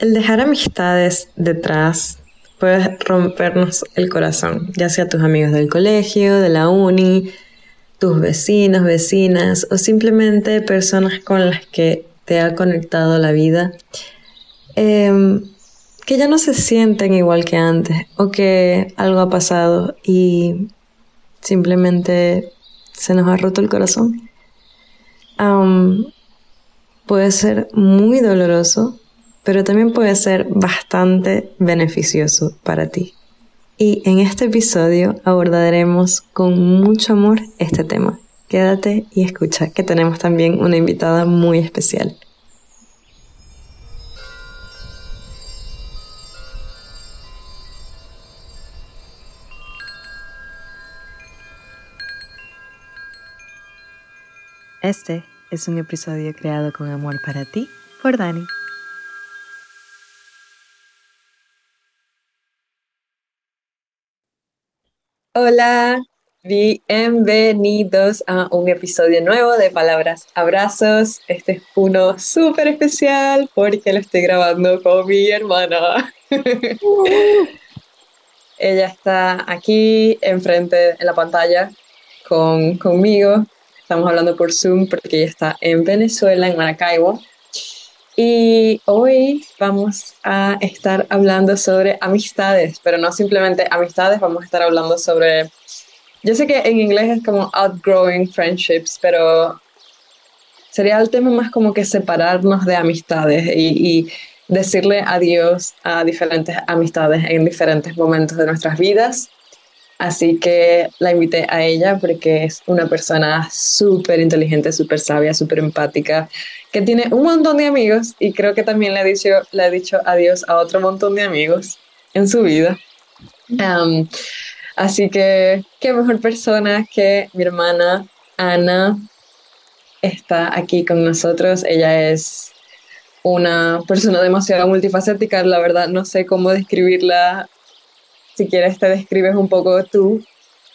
El dejar amistades detrás puede rompernos el corazón, ya sea tus amigos del colegio, de la uni, tus vecinos, vecinas o simplemente personas con las que te ha conectado la vida, em, que ya no se sienten igual que antes o que algo ha pasado y simplemente se nos ha roto el corazón. puede ser muy doloroso, pero también puede ser bastante beneficioso para ti. Y en este episodio abordaremos con mucho amor este tema. Quédate y escucha que tenemos también una invitada muy especial. Este es un episodio creado con amor para ti por Dani. Hola, bienvenidos a un episodio nuevo de Palabras Abrazos. Este es uno súper especial porque lo estoy grabando con mi hermana. Ella está aquí enfrente en la pantalla con, conmigo. Estamos hablando por Zoom porque ella está en Venezuela, en Maracaibo. Y hoy vamos a estar hablando sobre amistades, pero no simplemente amistades, vamos a estar hablando sobre, yo sé que en inglés es como outgrowing friendships, pero sería el tema más como que separarnos de amistades y, y decirle adiós a diferentes amistades en diferentes momentos de nuestras vidas Así que la invité a ella porque es una persona súper inteligente, súper sabia, súper empática, que tiene un montón de amigos y creo que también le ha dicho, le ha dicho adiós a otro montón de amigos en su vida. así que qué mejor persona que mi hermana Ana está aquí con nosotros. Ella es una persona demasiado multifacética, la verdad no sé cómo describirla si quieres te describes un poco tú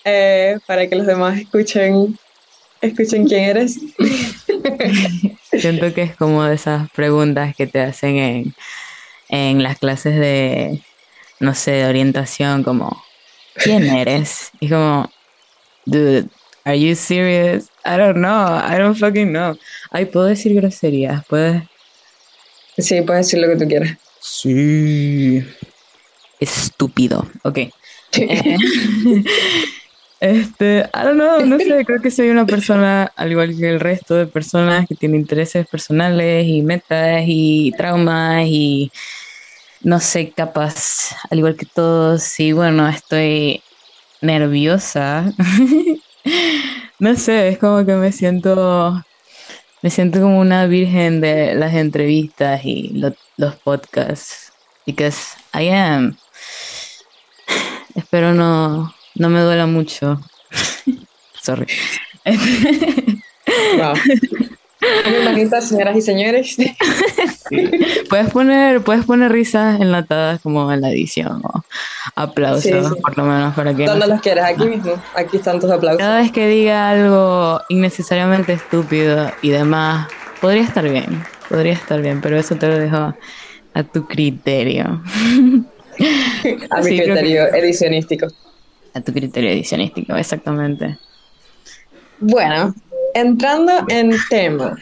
eh, para que los demás escuchen, escuchen quién eres. Siento que es como de esas preguntas que te hacen en, en las clases de, no sé, de orientación, como, ¿quién eres? Y como, dude, are you serious? I don't know, I don't fucking know. Ay, ¿puedo decir groserías? ¿Puedes? Sí, puedes decir lo que tú quieras. Sí estúpido. Ok. Eh, este, I don't know, no sé, creo que soy una persona, al igual que el resto de personas, que tiene intereses personales y metas y traumas y no sé, capaz, al igual que todos, y bueno, estoy nerviosa. no sé, es como que me siento, me siento como una virgen de las entrevistas y los podcasts, because I am. Espero no, no me duela mucho. Sorry. wow. señoras y señores. Puedes poner, puedes poner risas enlatadas como en la edición o aplausos, por lo menos para que. ¿Dónde los quieres? Aquí mismo. Aquí están tus aplausos. Cada vez que diga algo innecesariamente estúpido y demás, podría estar bien. Podría estar bien, pero eso te lo dejo a tu criterio. A mi criterio edicionístico. A tu criterio edicionístico, exactamente. Bueno, entrando en tema.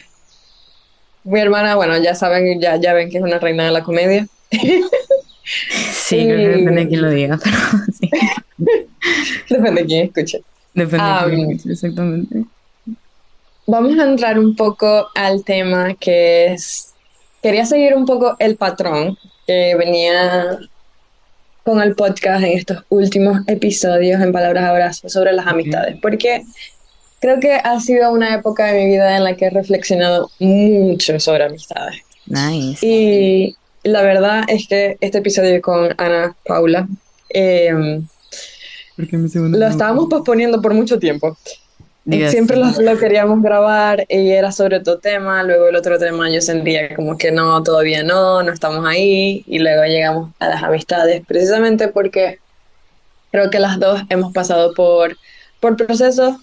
Mi hermana, bueno, ya saben, ya, ya ven que es una reina de la comedia. Sí, creo que depende de quién lo diga, pero sí. Depende de quién escuche. Depende de quién escuche, exactamente. Vamos a entrar un poco al tema que es. Quería seguir un poco el patrón que venía con el podcast en estos últimos episodios en Palabras Abrazos sobre las amistades, porque creo que ha sido una época de mi vida en la que he reflexionado mucho sobre amistades. Nice. Y la verdad es que este episodio con Ana Paula em, lo estábamos posponiendo por mucho tiempo. Siempre lo, queríamos grabar y era sobre otro tema, luego el otro tema yo sentía como que no, todavía no, no estamos ahí y luego llegamos a las amistades precisamente porque creo que las dos hemos pasado por, por procesos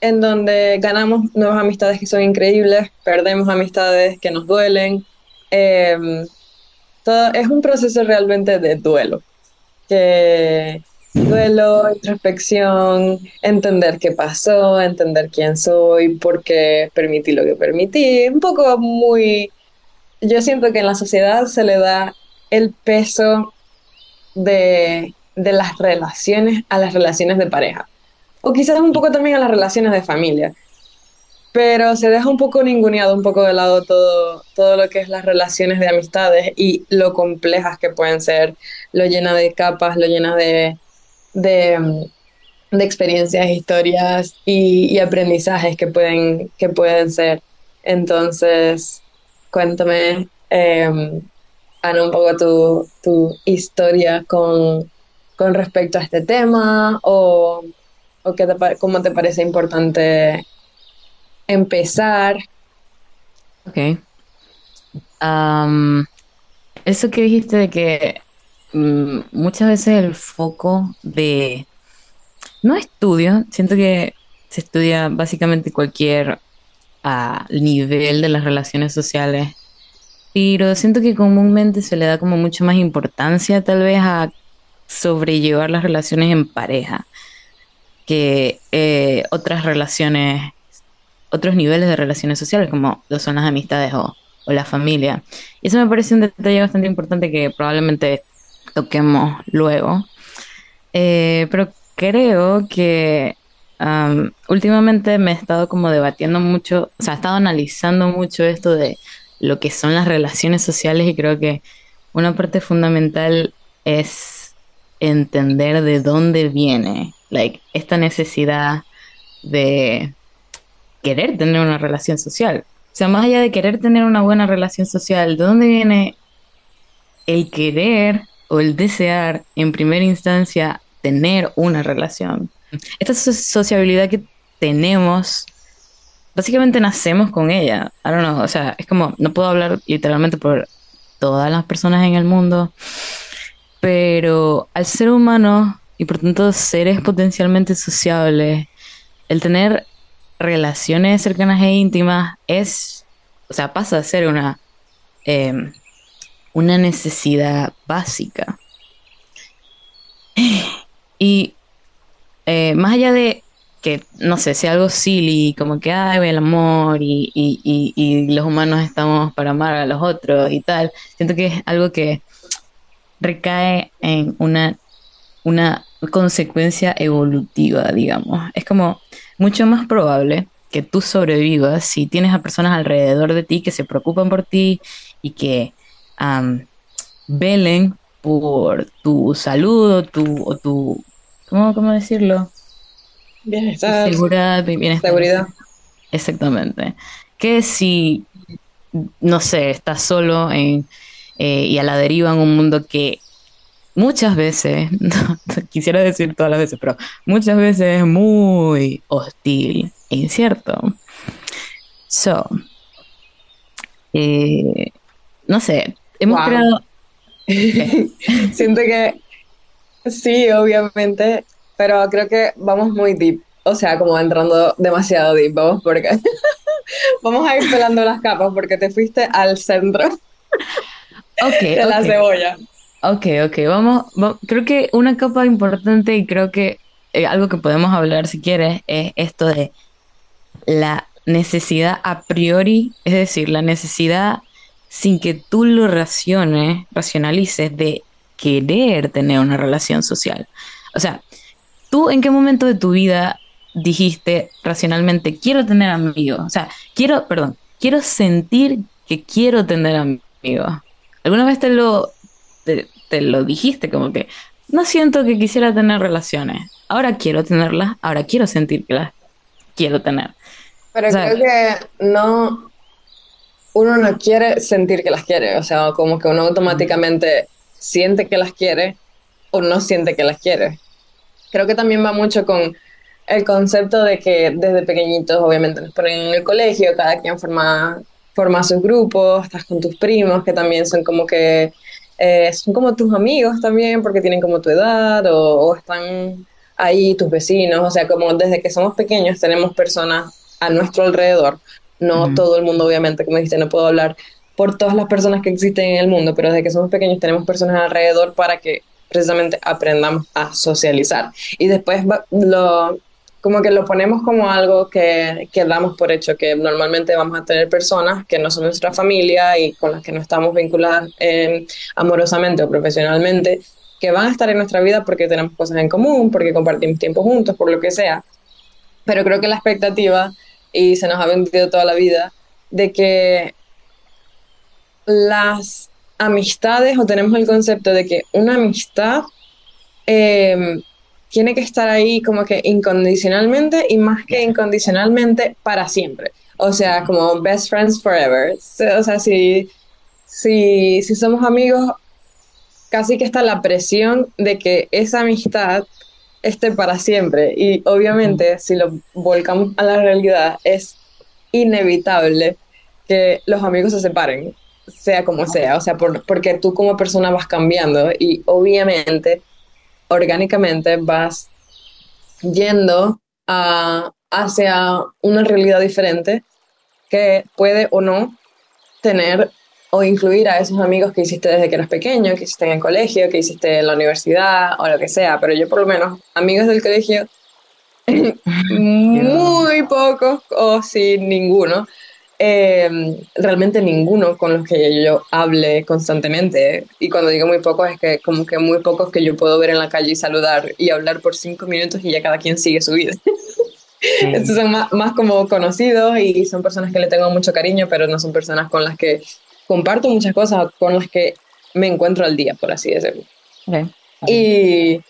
en donde ganamos nuevas amistades que son increíbles, perdemos amistades que nos duelen. Em, todo, es un proceso realmente de duelo, que duelo, introspección, entender qué pasó, entender quién soy, por qué permití lo que permití, un poco muy, yo siento que en la sociedad se le da el peso de, de las relaciones a las relaciones de pareja, o quizás un poco también a las relaciones de familia. Pero se deja un poco ninguneado, un poco de lado todo, todo lo que es las relaciones de amistades y lo complejas que pueden ser, lo llena de capas, lo llena de, de, experiencias, historias y, aprendizajes que pueden, que pueden ser. Entonces, cuéntame, eh, Ana, un poco tu, tu historia con, con, respecto a este tema o, o qué te, cómo te parece importante empezar. Ok. eso que dijiste de que muchas veces el foco de... No estudio, siento que se estudia básicamente cualquier ah, nivel de las relaciones sociales, pero siento que comúnmente se le da como mucho más importancia tal vez a sobrellevar las relaciones en pareja que eh, otras relaciones otros niveles de relaciones sociales, como lo son las amistades o, la familia. Y eso me parece un detalle bastante importante que probablemente toquemos luego. Eh, pero creo que últimamente me he estado como debatiendo mucho, o sea, he estado analizando mucho esto de lo que son las relaciones sociales y creo que una parte fundamental es entender de dónde viene like, esta necesidad de querer tener una relación social. O sea, más allá de querer tener una buena relación social, ¿de dónde viene el querer o el desear en primera instancia tener una relación? Esta sociabilidad que tenemos, básicamente nacemos con ella. I don't know, o sea, es como, no puedo hablar literalmente por todas las personas en el mundo, pero al ser humano y por tanto seres potencialmente sociables, el tener relaciones cercanas e íntimas es, o sea, pasa a ser una, em, una necesidad básica. Y eh, más allá de que, no sé, sea algo silly, como que hay el amor y, y, y, los humanos estamos para amar a los otros y tal, siento que es algo que recae en una, una consecuencia evolutiva, digamos. Es como mucho más probable que tú sobrevivas si tienes a personas alrededor de ti que se preocupan por ti y que velen por tu salud o tu, o tu ¿cómo, ¿cómo decirlo? Bienestar. Seguridad, bienestar. Seguridad. Exactamente. Que si, no sé, estás solo en, eh, y a la deriva en un mundo que muchas veces, no, quisiera decir todas las veces, pero muchas veces es muy hostil e incierto. So, eh, no sé, hemos creado... Siento que sí, obviamente, pero creo que vamos muy deep, o sea, como entrando demasiado deep, vamos porque vamos a ir pelando las capas porque te fuiste al centro okay, de la cebolla. Ok, ok, vamos, creo que una capa importante y creo que eh, algo que podemos hablar si quieres es esto de la necesidad a priori, es decir, la necesidad sin que tú lo raciones, racionalices de querer tener una relación social. O sea, tú en qué momento de tu vida dijiste racionalmente, quiero tener amigos, o sea, quiero, perdón, quiero sentir que quiero tener amigos. ¿Alguna vez te lo te, lo dijiste, como que no siento que quisiera tener relaciones. Ahora quiero tenerlas, ahora quiero sentir que las quiero tener. Pero creo que no, uno no quiere sentir que las quiere, o sea, como que uno automáticamente siente que las quiere o no siente que las quiere. Creo que también va mucho con el concepto de que desde pequeñitos, obviamente, nos ponen en el colegio, cada quien forma, forma sus grupos, estás con tus primos, que también son como que eh, son como tus amigos también porque tienen como tu edad o, están ahí tus vecinos, o sea, como desde que somos pequeños tenemos personas a nuestro alrededor, no todo el mundo obviamente, como dijiste, no puedo hablar por todas las personas que existen en el mundo, pero desde que somos pequeños tenemos personas alrededor para que precisamente aprendamos a socializar. Y después lo, como que lo ponemos como algo que, que, damos por hecho, que normalmente vamos a tener personas que no son nuestra familia y con las que no estamos vinculadas eh, amorosamente o profesionalmente, que van a estar en nuestra vida porque tenemos cosas en común, porque compartimos tiempo juntos, por lo que sea. Pero creo que la expectativa, y se nos ha vendido toda la vida, de que las amistades o tenemos el concepto de que una amistad eh, tiene que estar ahí como que incondicionalmente y más que incondicionalmente para siempre. O sea, como best friends forever. O sea, si, si, si somos amigos, casi que está la presión de que esa amistad esté para siempre. Y obviamente, si lo volcamos a la realidad, es inevitable que los amigos se separen, sea como sea. O sea, porque tú como persona vas cambiando y obviamente orgánicamente vas yendo a, hacia una realidad diferente que puede o no tener o incluir a esos amigos que hiciste desde que eras pequeño, que hiciste en el colegio, que hiciste en la universidad o lo que sea, pero yo por lo menos amigos del colegio muy pocos o sin ninguno. Em, realmente ninguno con los que yo hable constantemente. Y cuando digo muy pocos, es que como que muy pocos que yo puedo ver en la calle y saludar y hablar por cinco minutos y ya cada quien sigue su vida. Estos son más, más, como conocidos y son personas que le tengo mucho cariño, pero no son personas con las que comparto muchas cosas, con las que me encuentro al día, por así decirlo. Y,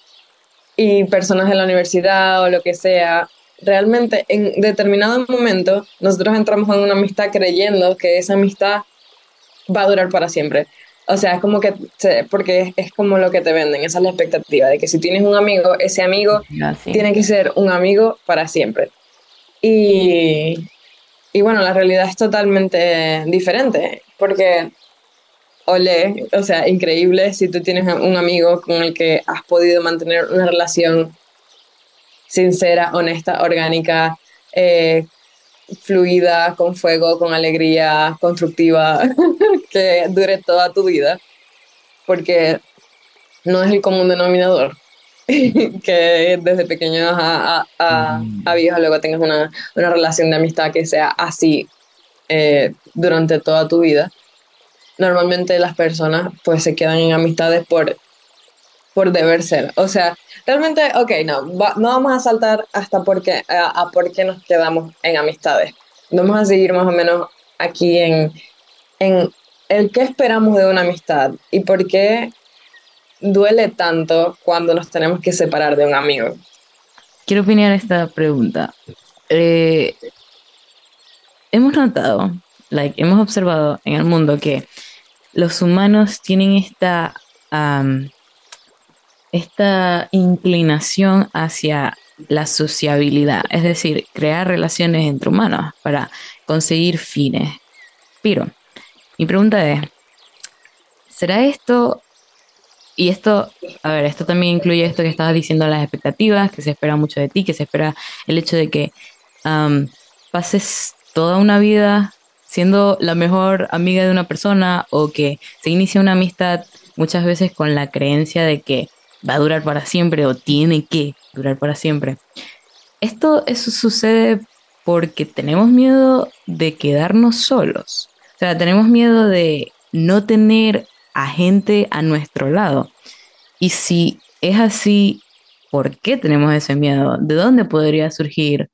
y personas de la universidad o lo que sea, realmente en determinado momento nosotros entramos en una amistad creyendo que esa amistad va a durar para siempre. O sea, es como que, porque es, como lo que te venden, esa es la expectativa, de que si tienes un amigo, ese amigo tiene que ser un amigo para siempre. Y, y bueno, la realidad es totalmente diferente, porque, ole, o sea, increíble si tú tienes un amigo con el que has podido mantener una relación sincera, honesta, orgánica, eh, fluida, con fuego, con alegría, constructiva, que dure toda tu vida, porque no es el común denominador. que desde pequeño a, a, a, viejo luego tengas una, una, relación de amistad que sea así eh, durante toda tu vida. Normalmente las personas pues se quedan en amistades por por deber ser. O sea, realmente, ok, no, no vamos a saltar hasta porque, a, a por qué nos quedamos en amistades. Vamos a seguir más o menos aquí en, en el qué esperamos de una amistad y por qué duele tanto cuando nos tenemos que separar de un amigo. Quiero opinar esta pregunta. Eh, hemos notado, like, hemos observado en el mundo que los humanos tienen esta esta inclinación hacia la sociabilidad, es decir, crear relaciones entre humanos para conseguir fines. Pero mi pregunta es, ¿será esto, y esto, a ver, esto también incluye esto que estabas diciendo, las expectativas, que se espera mucho de ti, que se espera el hecho de que pases toda una vida siendo la mejor amiga de una persona o que se inicia una amistad muchas veces con la creencia de que va a durar para siempre o tiene que durar para siempre. Esto eso sucede porque tenemos miedo de quedarnos solos. O sea, tenemos miedo de no tener a gente a nuestro lado. Y si es así, ¿por qué tenemos ese miedo? ¿De dónde podría surgir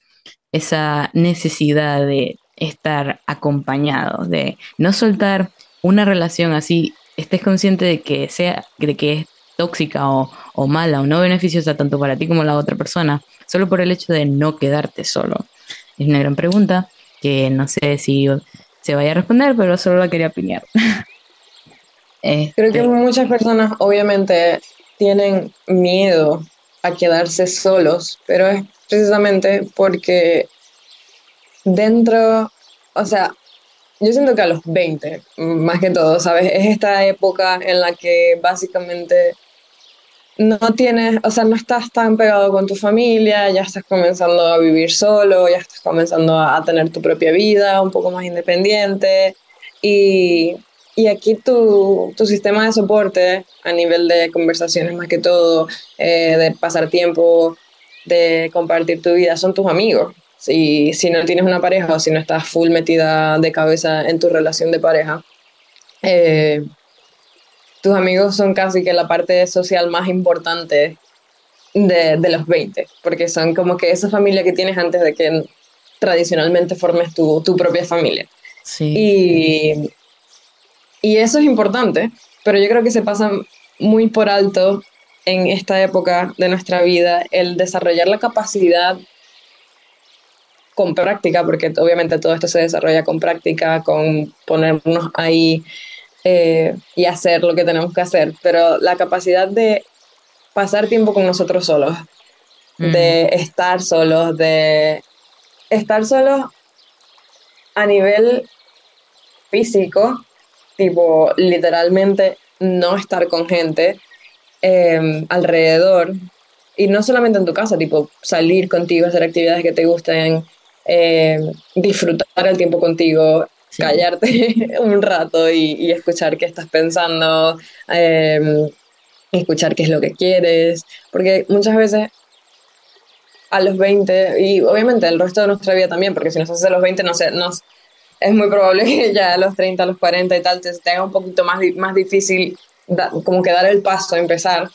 esa necesidad de estar acompañados, de no soltar una relación así, estés consciente de que sea, de que es tóxica o, o mala o no beneficiosa tanto para ti como la otra persona, solo por el hecho de no quedarte solo? Es una gran pregunta que no sé si se vaya a responder, pero solo la quería opinar. Creo que este muchas personas obviamente tienen miedo a quedarse solos, pero es precisamente porque dentro, o sea, yo siento que a los 20, más que todo, ¿sabes? Es esta época en la que básicamente no tienes, o sea, no estás tan pegado con tu familia, ya estás comenzando a vivir solo, ya estás comenzando a tener tu propia vida un poco más independiente y, y aquí tu, tu, sistema de soporte a nivel de conversaciones más que todo, eh, de pasar tiempo, de compartir tu vida, son tus amigos. Si, si no tienes una pareja o si no estás full metida de cabeza en tu relación de pareja, eh, tus amigos son casi que la parte social más importante de, de, los 20, porque son como que esa familia que tienes antes de que tradicionalmente formes tu, tu propia familia. Sí. Y, y eso es importante, pero yo creo que se pasa muy por alto en esta época de nuestra vida el desarrollar la capacidad con práctica, porque obviamente todo esto se desarrolla con práctica, con ponernos ahí eh, y hacer lo que tenemos que hacer, pero la capacidad de pasar tiempo con nosotros solos, de estar solos, de estar solos a nivel físico, tipo literalmente no estar con gente eh, alrededor, y no solamente en tu casa, tipo salir contigo, hacer actividades que te gusten, eh, disfrutar el tiempo contigo, callarte un rato y, escuchar qué estás pensando, eh, escuchar qué es lo que quieres, porque muchas veces a los 20, y obviamente el resto de nuestra vida también, porque si nos hace a los 20, no sé, nos, es muy probable que ya a los 30, a los 40 y tal, te, te haga un poquito más, más difícil como que dar el paso, empezar,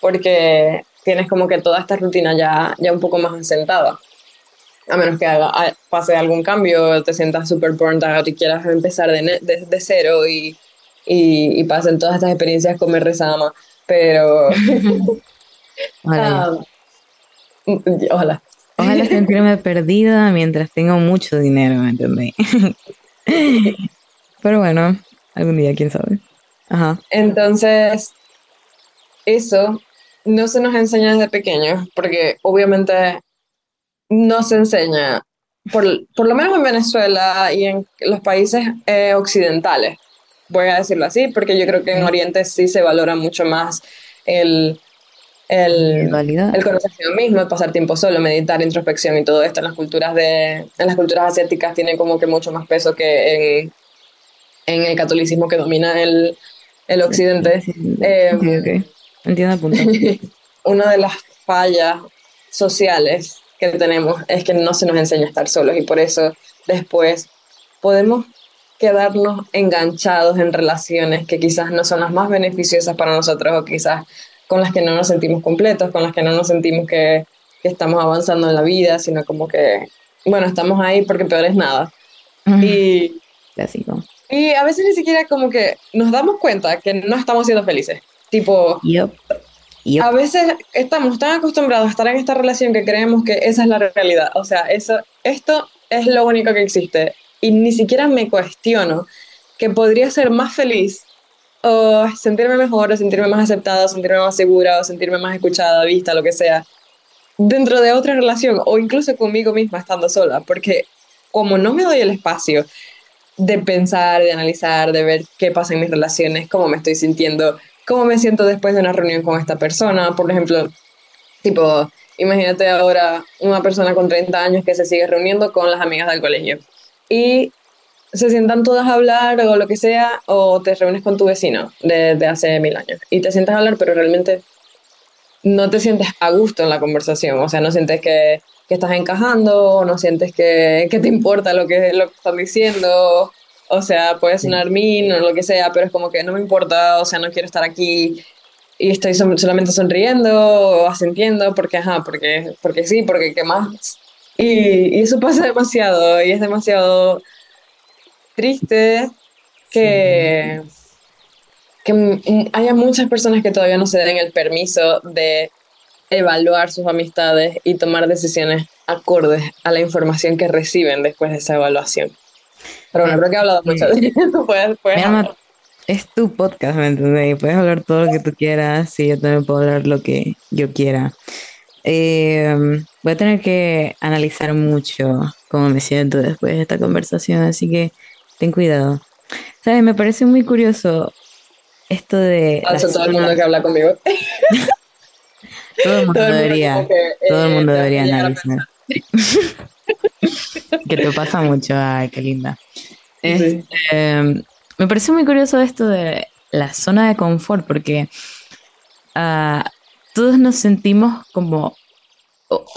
porque tienes como que toda esta rutina ya, ya un poco más asentada a menos que haga, pase algún cambio, te sientas súper burnt out y quieras empezar de, de, cero y, y, y, pasen todas estas experiencias con Rezama. Pero. Ojalá. Um, ojalá. Ojalá sentirme perdida mientras tengo mucho dinero, ¿me entendéis? Pero bueno, algún día, quién sabe. Ajá. Entonces, eso no se nos enseña desde pequeños, porque obviamente no se enseña, por, por, lo menos en Venezuela y en los países eh, occidentales, voy a decirlo así, porque yo creo que en Oriente sí se valora mucho más el, el, el conocer mismo, el pasar tiempo solo, meditar, introspección y todo esto en las culturas de en las culturas asiáticas tiene como que mucho más peso que en, en el catolicismo que domina el, el occidente. Eh, Entiendo el punto. una de las fallas sociales que tenemos es que no se nos enseña a estar solos y por eso después podemos quedarnos enganchados en relaciones que quizás no son las más beneficiosas para nosotros o quizás con las que no nos sentimos completos, con las que no nos sentimos que, que estamos avanzando en la vida, sino como que, bueno, estamos ahí porque peor es nada. Y, y a veces ni siquiera como que nos damos cuenta que no estamos siendo felices. Tipo, a veces estamos tan acostumbrados a estar en esta relación que creemos que esa es la realidad. O sea, eso, esto es lo único que existe. Y ni siquiera me cuestiono que podría ser más feliz o sentirme mejor, o sentirme más aceptada, o sentirme más segura, o sentirme más escuchada, vista, lo que sea, dentro de otra relación o incluso conmigo misma estando sola. Porque como no me doy el espacio de pensar, de analizar, de ver qué pasa en mis relaciones, cómo me estoy sintiendo, cómo me siento después de una reunión con esta persona. Por ejemplo, tipo, imagínate ahora una persona con 30 años que se sigue reuniendo con las amigas del colegio y se sientan todas a hablar o lo que sea, o te reúnes con tu vecino de, de hace mil años. Y te sientas a hablar, pero realmente no te sientes a gusto en la conversación, o sea, no sientes que, que estás encajando, no sientes que, que, te importa lo que, lo que están diciendo, o sea, puede sonar min o lo que sea, pero es como que no me importa, o sea, no quiero estar aquí y estoy solamente sonriendo o asintiendo porque, ajá, porque, porque sí, porque qué más. Y, y eso pasa demasiado y es demasiado triste que, que haya muchas personas que todavía no se den el permiso de evaluar sus amistades y tomar decisiones acordes a la información que reciben después de esa evaluación. Pero bueno, creo que he hablado mucho de eso. Puedes, puedes es tu podcast, ¿me entiendes? Puedes hablar todo lo que tú quieras y yo también puedo hablar lo que yo quiera. Eh, voy a tener que analizar mucho cómo me siento después de esta conversación, así que ten cuidado. ¿Sabes? Me parece muy curioso esto de... todo el mundo que habla conmigo. todo el mundo debería, todo el mundo eh, debería analizar. que te pasa mucho, ay, qué linda. Este, me parece muy curioso esto de la zona de confort, porque uh, todos nos sentimos como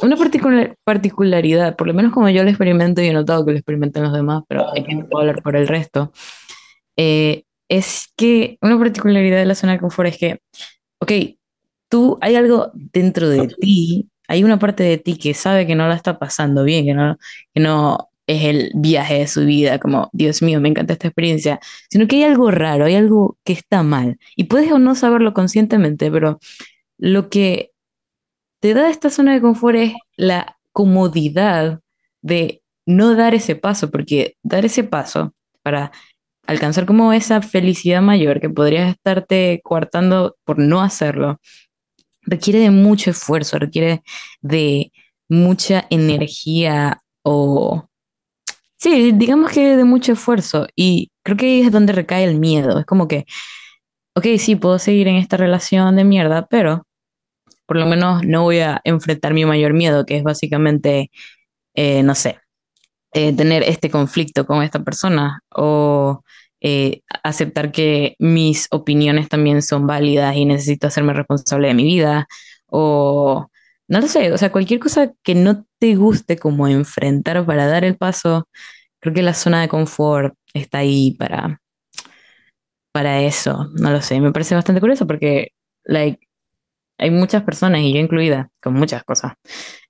una particular, particularidad, por lo menos como yo lo experimento y he notado que lo experimentan los demás, pero hay que hablar por el resto, eh, es que una particularidad de la zona de confort es que, ok, tú hay algo dentro de ti, hay una parte de ti que sabe que no la está pasando bien, que no, que no es el viaje de su vida, como, Dios mío, me encanta esta experiencia, sino que hay algo raro, hay algo que está mal. Y puedes o no saberlo conscientemente, pero lo que te da esta zona de confort es la comodidad de no dar ese paso, porque dar ese paso para alcanzar como esa felicidad mayor que podrías estarte coartando por no hacerlo, requiere de mucho esfuerzo, requiere de mucha energía o... Sí, digamos que de mucho esfuerzo y creo que ahí es donde recae el miedo. Es como que, ok, sí, puedo seguir en esta relación de mierda, pero por lo menos no voy a enfrentar mi mayor miedo, que es básicamente, eh, no sé, eh, tener este conflicto con esta persona o eh, aceptar que mis opiniones también son válidas y necesito hacerme responsable de mi vida o no lo sé, o sea, cualquier cosa que no te guste como enfrentar para dar el paso, creo que la zona de confort está ahí para, para eso, no lo sé, me parece bastante curioso porque, like, hay muchas personas, y yo incluida, con muchas cosas.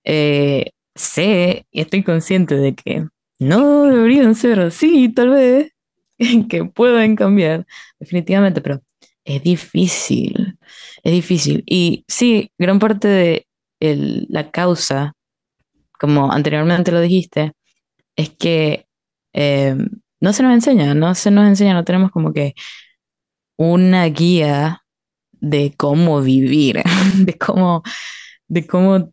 Eh, sé y estoy consciente de que no deberían ser así, tal vez, que pueden cambiar, definitivamente, pero es difícil, es difícil. Y sí, gran parte de la causa, como anteriormente lo dijiste, es que eh, no se nos enseña, no se nos enseña, no tenemos como que una guía de cómo vivir, de cómo, de cómo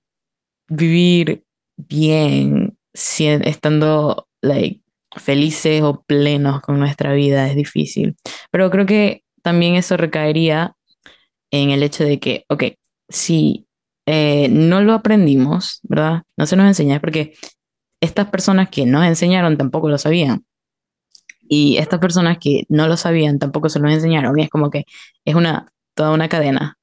vivir bien estando like, felices o plenos con nuestra vida es difícil. Pero creo que también eso recaería en el hecho de que, ok, si eh, no lo aprendimos, ¿verdad? No se nos enseña, porque estas personas que nos enseñaron tampoco lo sabían. Y estas personas que no lo sabían tampoco se lo enseñaron. Y es como que es una toda una cadena.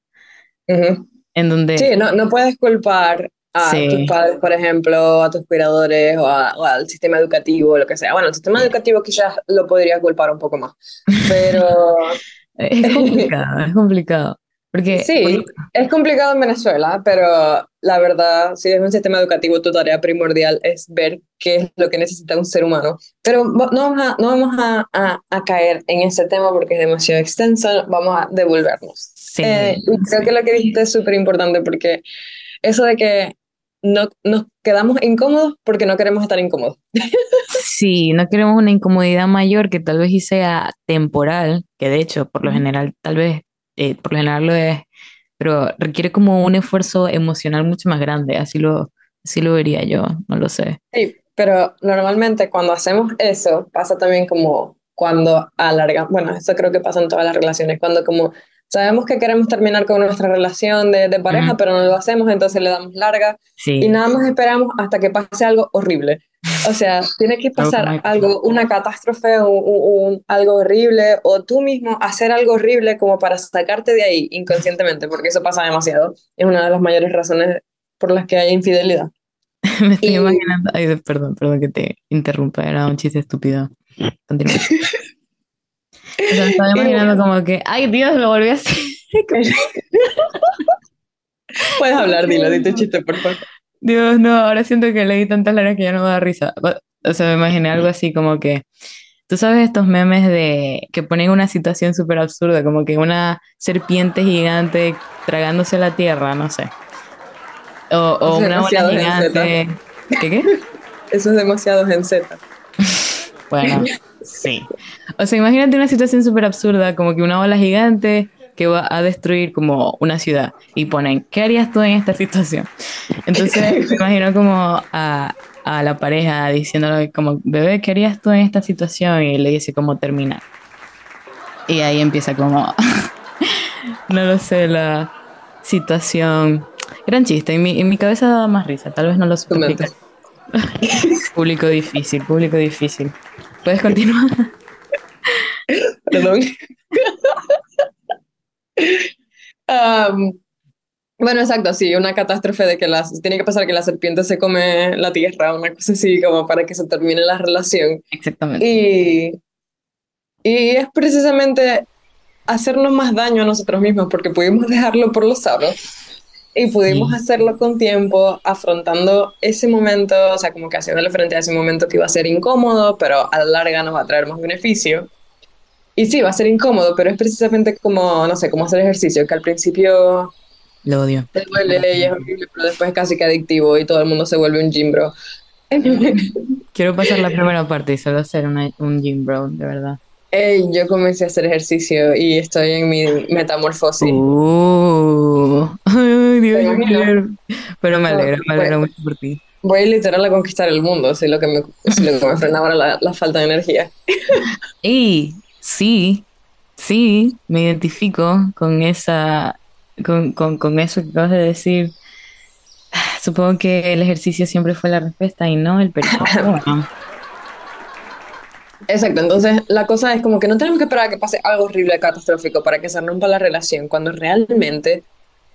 En donde... Sí, no, no puedes culpar a tus padres, por ejemplo, a tus cuidadores o, al sistema educativo, lo que sea. Bueno, el sistema educativo quizás lo podría culpar un poco más, pero... es complicado, es complicado. Porque, sí, es complicado en Venezuela, pero la verdad, si es un sistema educativo, tu tarea primordial es ver qué es lo que necesita un ser humano. Pero no vamos a, no vamos a, a, caer en ese tema porque es demasiado extenso, vamos a devolvernos. Sí. Eh, creo que lo que dijiste es súper importante porque eso de que no, nos quedamos incómodos porque no queremos estar incómodos. Sí, no queremos una incomodidad mayor que tal vez sea temporal, que de hecho, por lo general, tal vez eh, por lo general lo es, pero requiere como un esfuerzo emocional mucho más grande, así lo, así lo vería yo, no lo sé. Sí, pero normalmente cuando hacemos eso, pasa también como cuando alargamos, bueno, eso creo que pasa en todas las relaciones, cuando como sabemos que queremos terminar con nuestra relación de, de pareja, pero no lo hacemos, entonces le damos larga y nada más esperamos hasta que pase algo horrible. O sea, tiene que pasar algo, una catástrofe, o algo horrible, o tú mismo hacer algo horrible como para sacarte de ahí inconscientemente, porque eso pasa demasiado. Es una de las mayores razones por las que hay infidelidad. Me estoy imaginando, ay, perdón, perdón que te interrumpa, era un chiste estúpido. Continúa. me estaba imaginando como que, ay Dios, lo volví a hacer. Puedes hablar, dilo, di tu chiste, por favor. Dios, no, ahora siento que leí tantas largas que ya no me da risa. O sea, me imaginé algo así como que, tú sabes estos memes de que ponen una situación súper absurda, como que una serpiente gigante tragándose la tierra, no sé. O, o una bola gigante. ¿Qué qué? Eso es demasiado en Z. bueno, sí. O sea, imagínate una situación súper absurda, como que una bola gigante que va a destruir como una ciudad y ponen, ¿qué harías tú en esta situación? Entonces me imagino como a, a, la pareja diciéndole como, bebé, ¿qué harías tú en esta situación? Y le dice cómo terminar. Y ahí empieza como, no lo sé, la situación. Gran chiste, en mi, en mi cabeza daba más risa, tal vez no lo supe público difícil, público difícil. ¿Puedes continuar? Perdón. Um, bueno, exacto, sí, una catástrofe de que las, tiene que pasar que la serpiente se come la tierra, una cosa así como para que se termine la relación. Exactamente. Y, y es precisamente hacernos más daño a nosotros mismos porque pudimos dejarlo por los aros y pudimos hacerlo con tiempo, afrontando ese momento, o sea, como que haciéndole frente a ese momento que iba a ser incómodo, pero a la larga nos va a traer más beneficio. Y sí, va a ser incómodo, pero es precisamente como, no sé, como hacer ejercicio, que al principio lo odio. te duele y es horrible, pero después es casi que adictivo y todo el mundo se vuelve un gym bro. Quiero pasar la primera parte y solo hacer una, un gym bro, de verdad. Ey, yo comencé a hacer ejercicio y estoy en mi metamorfosis. Uh, ay, Dios, ¿Te yo imaginas? quiero. Pero me alegra, me alegra Bueno. mucho por ti. Voy literal a conquistar el mundo, si lo que me, si lo que me frena ahora la, la falta de energía. Y sí, sí, me identifico con esa, con, con, con eso que acabas de decir. Ah, Supongo que el ejercicio siempre fue la respuesta y no el periodo. Exacto, entonces la cosa es como que no tenemos que esperar a que pase algo horrible, catastrófico, para que se rompa la relación, cuando realmente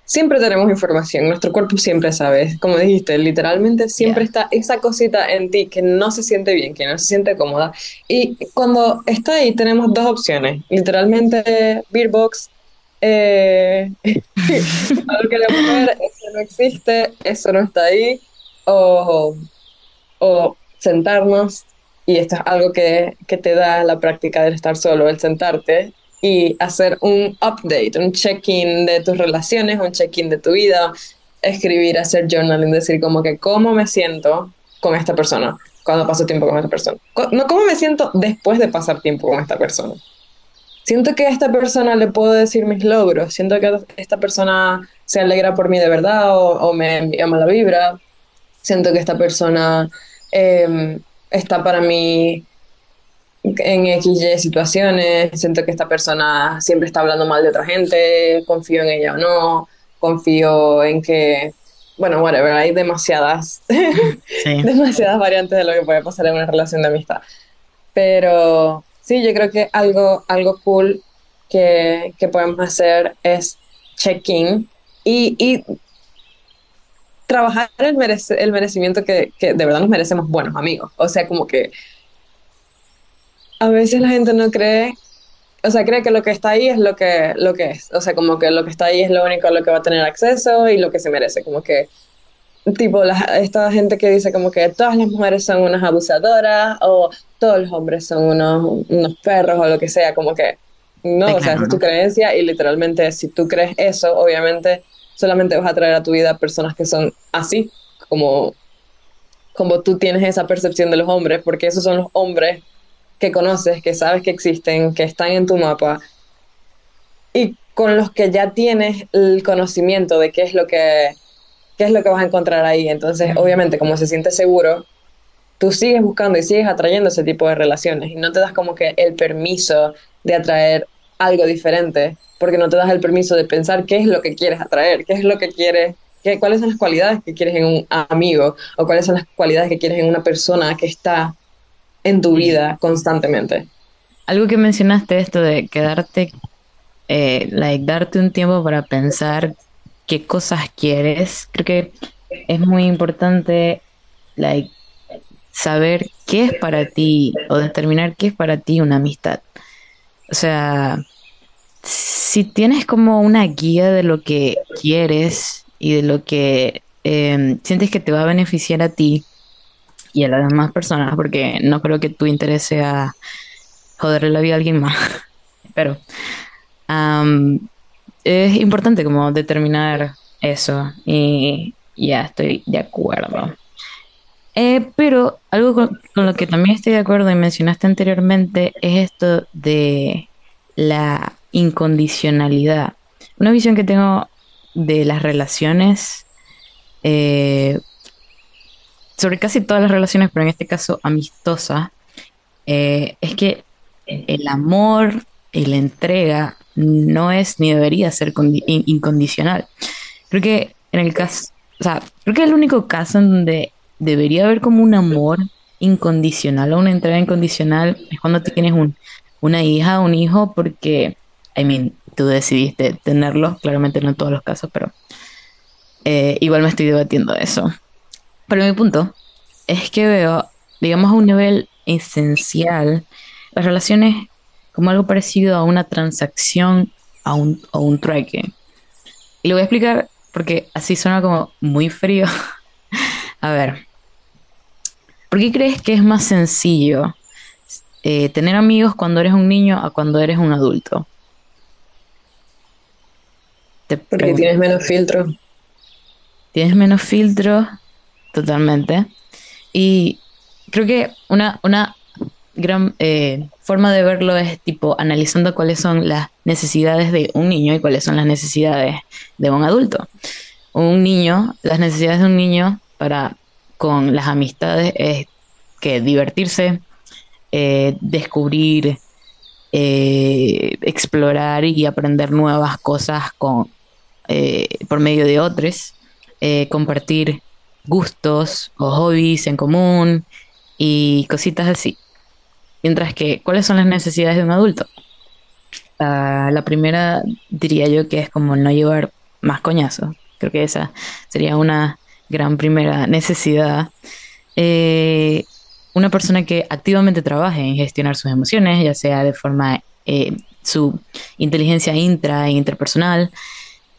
siempre tenemos información, nuestro cuerpo siempre sabe, como dijiste, literalmente siempre Yeah. está esa cosita en ti que no se siente bien, que no se siente cómoda. Y cuando está ahí tenemos dos opciones, literalmente Beerbox, eh, algo que la mujer, eso no existe, eso no está ahí, o, o sentarnos, y esto es algo que, que te da la práctica del estar solo, el sentarte y hacer un update, un check-in de tus relaciones, un check-in de tu vida, escribir, hacer journaling, decir como que cómo me siento con esta persona cuando paso tiempo con esta persona. No cómo me siento después de pasar tiempo con esta persona. Siento que a esta persona le puedo decir mis logros, siento que esta persona se alegra por mí de verdad o, me envía mala vibra, siento que esta persona eh, está para mí en XY situaciones, siento que esta persona siempre está hablando mal de otra gente, confío en ella o no, confío en que, bueno, whatever, hay demasiadas, Sí. demasiadas variantes de lo que puede pasar en una relación de amistad. Pero sí, yo creo que algo, algo cool que, que podemos hacer es check-in y, y trabajar el, merece- el merecimiento que, que de verdad nos merecemos buenos amigos. O sea, como que a veces la gente no cree, o sea, cree que lo que está ahí es lo que, lo que es. O sea, como que lo que está ahí es lo único a lo que va a tener acceso y lo que se merece. Como que, tipo, la- esta gente que dice como que todas las mujeres son unas abusadoras o todos los hombres son unos, unos perros o lo que sea, como que no, o sea, esa es tu ¿no? creencia y literalmente si tú crees eso, obviamente solamente vas a traer a tu vida personas que son así, como, como tú tienes esa percepción de los hombres, porque esos son los hombres que conoces, que sabes que existen, que están en tu mapa y con los que ya tienes el conocimiento de qué es lo que, qué es lo que vas a encontrar ahí. Entonces, obviamente, como se siente seguro, tú sigues buscando y sigues atrayendo ese tipo de relaciones y no te das como que el permiso de atraer algo diferente, porque no te das el permiso de pensar qué es lo que quieres atraer, qué es lo que quieres, qué, cuáles son las cualidades que quieres en un amigo o cuáles son las cualidades que quieres en una persona que está en tu vida constantemente. Algo que mencionaste, esto de quedarte, eh, like, darte un tiempo para pensar qué cosas quieres, creo que es muy importante, like, saber qué es para ti o determinar qué es para ti una amistad. O sea, si tienes como una guía de lo que quieres y de lo que eh, sientes que te va a beneficiar a ti y a las demás personas, porque no creo que tu interés sea joderle la vida a alguien más, pero es importante como determinar eso y ya estoy de acuerdo. Eh, pero algo con, con lo que también estoy de acuerdo y mencionaste anteriormente es esto de la incondicionalidad. Una visión que tengo de las relaciones, eh, sobre casi todas las relaciones, pero en este caso amistosa, eh, es que el amor y la entrega no es ni debería ser condi- in- incondicional. Creo que en el caso, o sea, creo que el único caso en donde debería haber como un amor incondicional o una entrega incondicional es cuando tienes un una hija, un hijo, porque, I mean, tú decidiste tenerlo, claramente no en todos los casos, pero eh, igual me estoy debatiendo eso. Pero mi punto es que veo, digamos, a un nivel esencial, las relaciones como algo parecido a una transacción a un, o un trueque. Y lo voy a explicar porque así suena como muy frío. a ver, ¿por qué crees que es más sencillo eh, tener amigos cuando eres un niño a cuando eres un adulto? porque tienes menos filtro. Tienes menos filtro, totalmente. Y creo que una, una gran eh, forma de verlo es tipo analizando cuáles son las necesidades de un niño y cuáles son las necesidades de un adulto. Un niño, las necesidades de un niño para con las amistades es que divertirse, eh, descubrir, eh, explorar y aprender nuevas cosas con, por medio de otros, compartir gustos o hobbies en común y cositas así. Mientras que, ¿cuáles son las necesidades de un adulto? Ah, la primera diría yo que es como no llevar más coñazos. Creo que esa sería una gran primera necesidad. Eh, una persona que activamente trabaje en gestionar sus emociones, ya sea de forma eh, su inteligencia intra e interpersonal,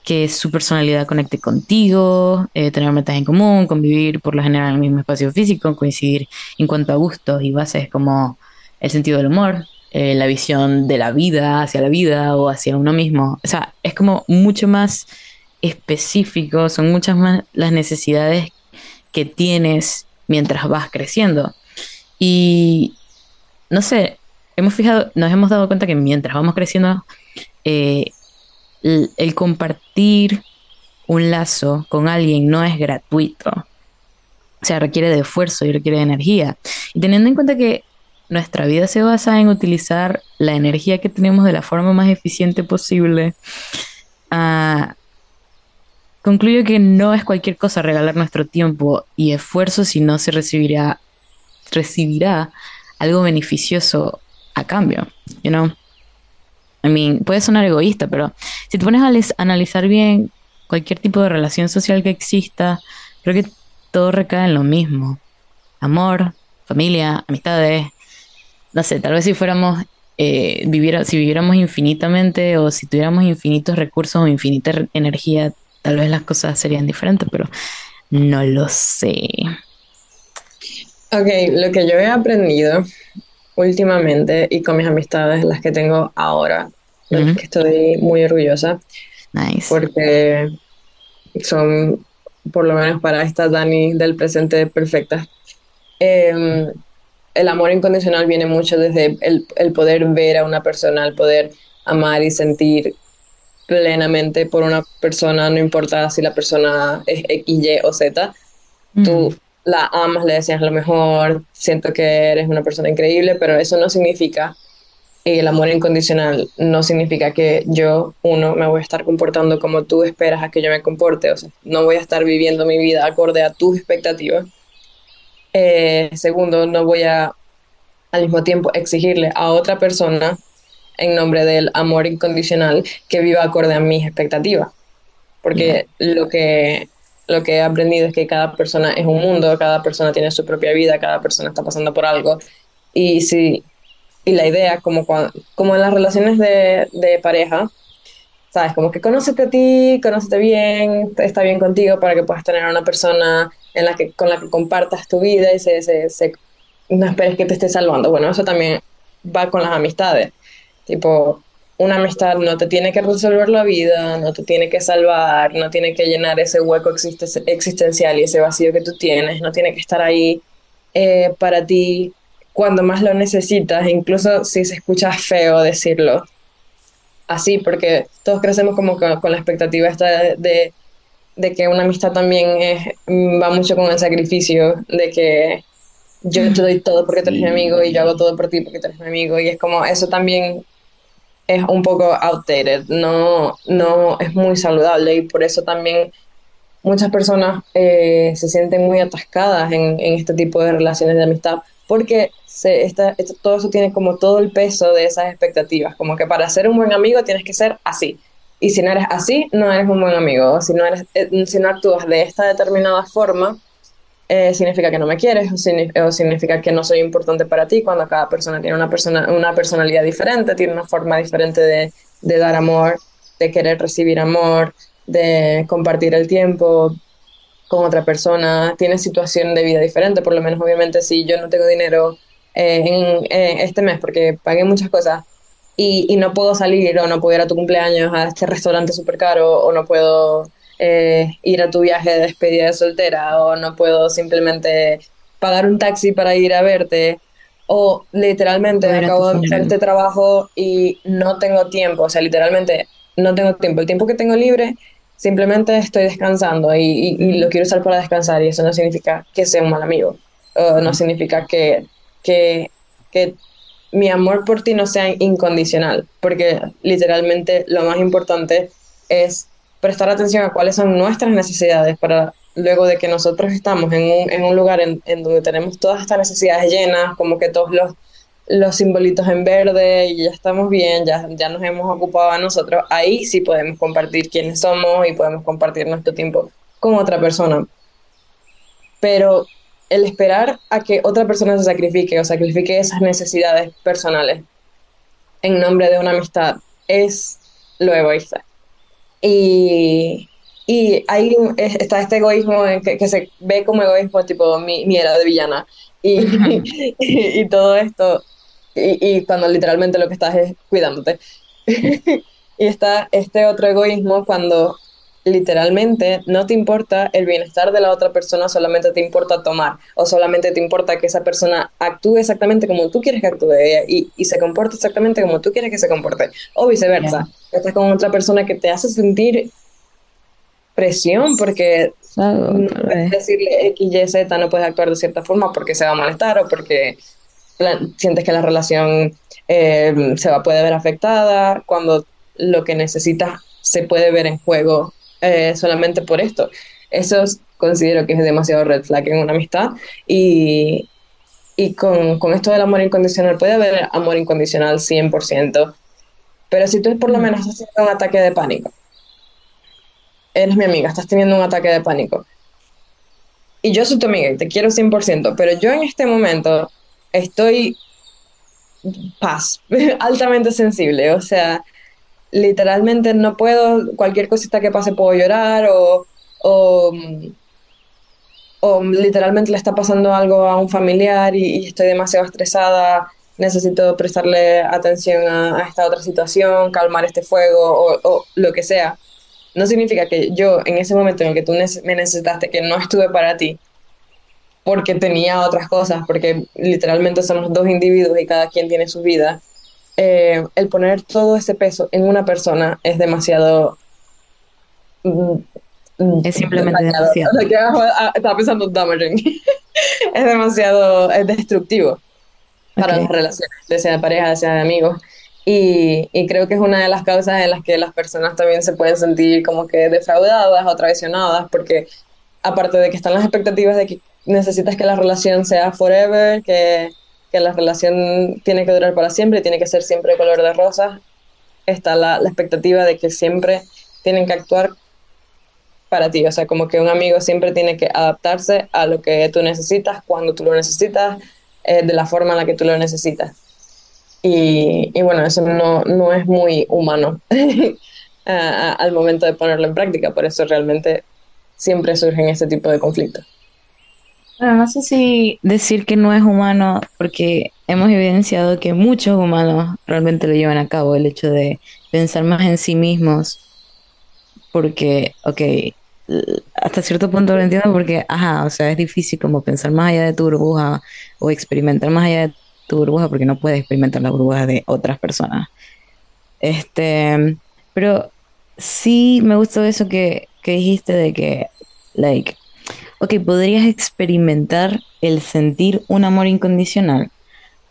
que su personalidad conecte contigo, eh, tener metas en común, convivir por lo general en el mismo espacio físico, coincidir en cuanto a gustos y bases como el sentido del humor, eh, la visión de la vida hacia la vida o hacia uno mismo. O sea, es como mucho más específico, son muchas más las necesidades que tienes mientras vas creciendo. Y no sé, hemos fijado, nos hemos dado cuenta que mientras vamos creciendo, eh, el, compartir un lazo con alguien no es gratuito. O sea, requiere de esfuerzo y requiere de energía. Y teniendo en cuenta que nuestra vida se basa en utilizar la energía que tenemos de la forma más eficiente posible, uh, concluyo que no es cualquier cosa regalar nuestro tiempo y esfuerzo si no se recibirá, recibirá algo beneficioso a cambio, you know? I mean, puede sonar egoísta, pero si te pones a analizar bien cualquier tipo de relación social que exista, creo que todo recae en lo mismo. Amor, familia, amistades. No sé, tal vez si fuéramos, eh, viviera, si viviéramos infinitamente o si tuviéramos infinitos recursos o infinita energía, tal vez las cosas serían diferentes, pero no lo sé. Ok, lo que yo he aprendido últimamente y con mis amistades, las que tengo ahora, que estoy muy orgullosa. Nice. Porque son, por lo menos para esta Dani del presente, perfecta. Em, el amor incondicional viene mucho desde el, el, poder ver a una persona, el poder amar y sentir plenamente por una persona, no importa si la persona es X, Y o Z. Tú la amas, le deseas lo mejor, siento que eres una persona increíble, pero eso no significa, y el amor incondicional no significa que yo, uno, me voy a estar comportando como tú esperas a que yo me comporte, o sea, no voy a estar viviendo mi vida acorde a tus expectativas. Eh, segundo, no voy a al mismo tiempo exigirle a otra persona en nombre del amor incondicional que viva acorde a mis expectativas. Porque lo que lo que he aprendido es que cada persona es un mundo, cada persona tiene su propia vida, cada persona está pasando por algo. Y, si, y la idea, como, como en las relaciones de, de pareja, ¿sabes? Como que conócete a ti, conócete bien, está bien contigo para que puedas tener a una persona en la que, con la que compartas tu vida y se, se, no esperes que te esté salvando. Bueno, eso también va con las amistades. Tipo, una amistad no te tiene que resolver la vida, no te tiene que salvar, no tiene que llenar ese hueco existencial y ese vacío que tú tienes, no tiene que estar ahí eh, para ti cuando más lo necesitas, incluso si se escucha feo decirlo así, porque todos crecemos como con, la expectativa esta de, de, que una amistad también es, va mucho con el sacrificio, de que yo te doy todo porque tú eres mi amigo y yo hago todo por ti porque tú eres mi amigo y es como eso también es un poco outdated, no, no es muy saludable y por eso también muchas personas eh, se sienten muy atascadas en, este tipo de relaciones de amistad porque se, esta, todo eso tiene como todo el peso de esas expectativas, como que para ser un buen amigo tienes que ser así. Y si no eres así, no eres un buen amigo. Si no, eres, eh, si no actúas de esta determinada forma, eh, significa que no me quieres o, significa que no soy importante para ti cuando cada persona tiene una, persona, una personalidad diferente, tiene una forma diferente de, de dar amor, de querer recibir amor, de compartir el tiempo con otra persona, tiene situación de vida diferente, por lo menos obviamente si yo no tengo dinero eh, en, este mes porque pagué muchas cosas y, y, no puedo salir o no puedo ir a tu cumpleaños a este restaurante súper caro o no puedo eh, ir a tu viaje de despedida de soltera o no puedo simplemente pagar un taxi para ir a verte o literalmente acabo de hacer este trabajo y no tengo tiempo, o sea, literalmente no tengo tiempo. El tiempo que tengo libre simplemente estoy descansando y, lo quiero usar para descansar y eso no significa que sea un mal amigo, o no significa que, que, que mi amor por ti no sea incondicional, porque literalmente lo más importante es prestar atención a cuáles son nuestras necesidades para luego de que nosotros estamos en un, lugar en, en, donde tenemos todas estas necesidades llenas, como que todos los, los simbolitos en verde y ya estamos bien, ya, ya nos hemos ocupado a nosotros, ahí sí podemos compartir quiénes somos y podemos compartir nuestro tiempo con otra persona. Pero el esperar a que otra persona se sacrifique o sacrifique esas necesidades personales en nombre de una amistad es lo egoísta. Y, y ahí está este egoísmo que, se ve como egoísmo, tipo mi, mi era de villana. Y, y, todo esto, y, y, cuando literalmente lo que estás es cuidándote. y está este otro egoísmo cuando literalmente no te importa el bienestar de la otra persona, solamente te importa tomar o solamente te importa que esa persona actúe exactamente como tú quieres que actúe y, y se comporte exactamente como tú quieres que se comporte o viceversa. Estás con otra persona que te hace sentir presión porque no puedes decirle X, Y, Z, no puedes actuar de cierta forma porque se va a molestar o porque sientes que la relación eh, se va, puede ver afectada cuando lo que necesitas se puede ver en juego eh, solamente por esto. Eso considero que es demasiado red flag en una amistad y, y con, con, esto del amor incondicional puede haber amor incondicional 100%, pero si tú por lo menos estás teniendo un ataque de pánico, eres mi amiga, estás teniendo un ataque de pánico y yo soy tu amiga y te quiero 100%, pero yo en este momento estoy paz, altamente sensible, o sea, literalmente no puedo, cualquier cosita que pase puedo llorar o, o, literalmente le está pasando algo a un familiar y, estoy demasiado estresada, necesito prestarle atención a, esta otra situación, calmar este fuego o, lo que sea. No significa que yo en ese momento en el que tú me necesitaste, que no estuve para ti, porque tenía otras cosas, porque literalmente somos dos individuos y cada quien tiene su vida, eh, el poner todo ese peso en una persona es demasiado... Mm, mm, es simplemente demasiado. Ah, estaba pensando damaging. es demasiado es destructivo para las relaciones, sea de pareja, sea de amigos. Y, y, creo que es una de las causas en las que las personas también se pueden sentir como que defraudadas o traicionadas, porque aparte de que están las expectativas de que necesitas que la relación sea forever, que que la relación tiene que durar para siempre, tiene que ser siempre color de rosa, está la, expectativa de que siempre tienen que actuar para ti, o sea, como que un amigo siempre tiene que adaptarse a lo que tú necesitas, cuando tú lo necesitas, eh, de la forma en la que tú lo necesitas. Y, y bueno, eso no, no, es muy humano al momento de ponerlo en práctica, por eso realmente siempre surgen este tipo de conflictos. No sé si decir que no es humano, porque hemos evidenciado que muchos humanos realmente lo llevan a cabo, el hecho de pensar más en sí mismos, porque, ok, hasta cierto punto lo entiendo porque, ajá, o sea, es difícil como pensar más allá de tu burbuja o experimentar más allá de tu burbuja porque no puedes experimentar la burbuja de otras personas. Este, pero sí me gustó eso que, que dijiste de que, like, ok, podrías experimentar el sentir un amor incondicional,